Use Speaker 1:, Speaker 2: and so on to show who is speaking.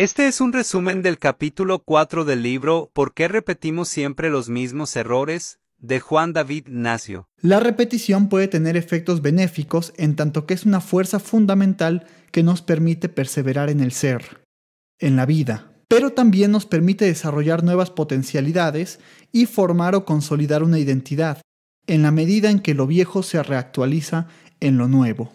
Speaker 1: Este es un resumen del capítulo 4 del libro ¿Por qué repetimos siempre los mismos errores? de Juan David Nacio.
Speaker 2: La repetición puede tener efectos benéficos en tanto que es una fuerza fundamental que nos permite perseverar en el ser, en la vida, pero también nos permite desarrollar nuevas potencialidades y formar o consolidar una identidad, en la medida en que lo viejo se reactualiza en lo nuevo.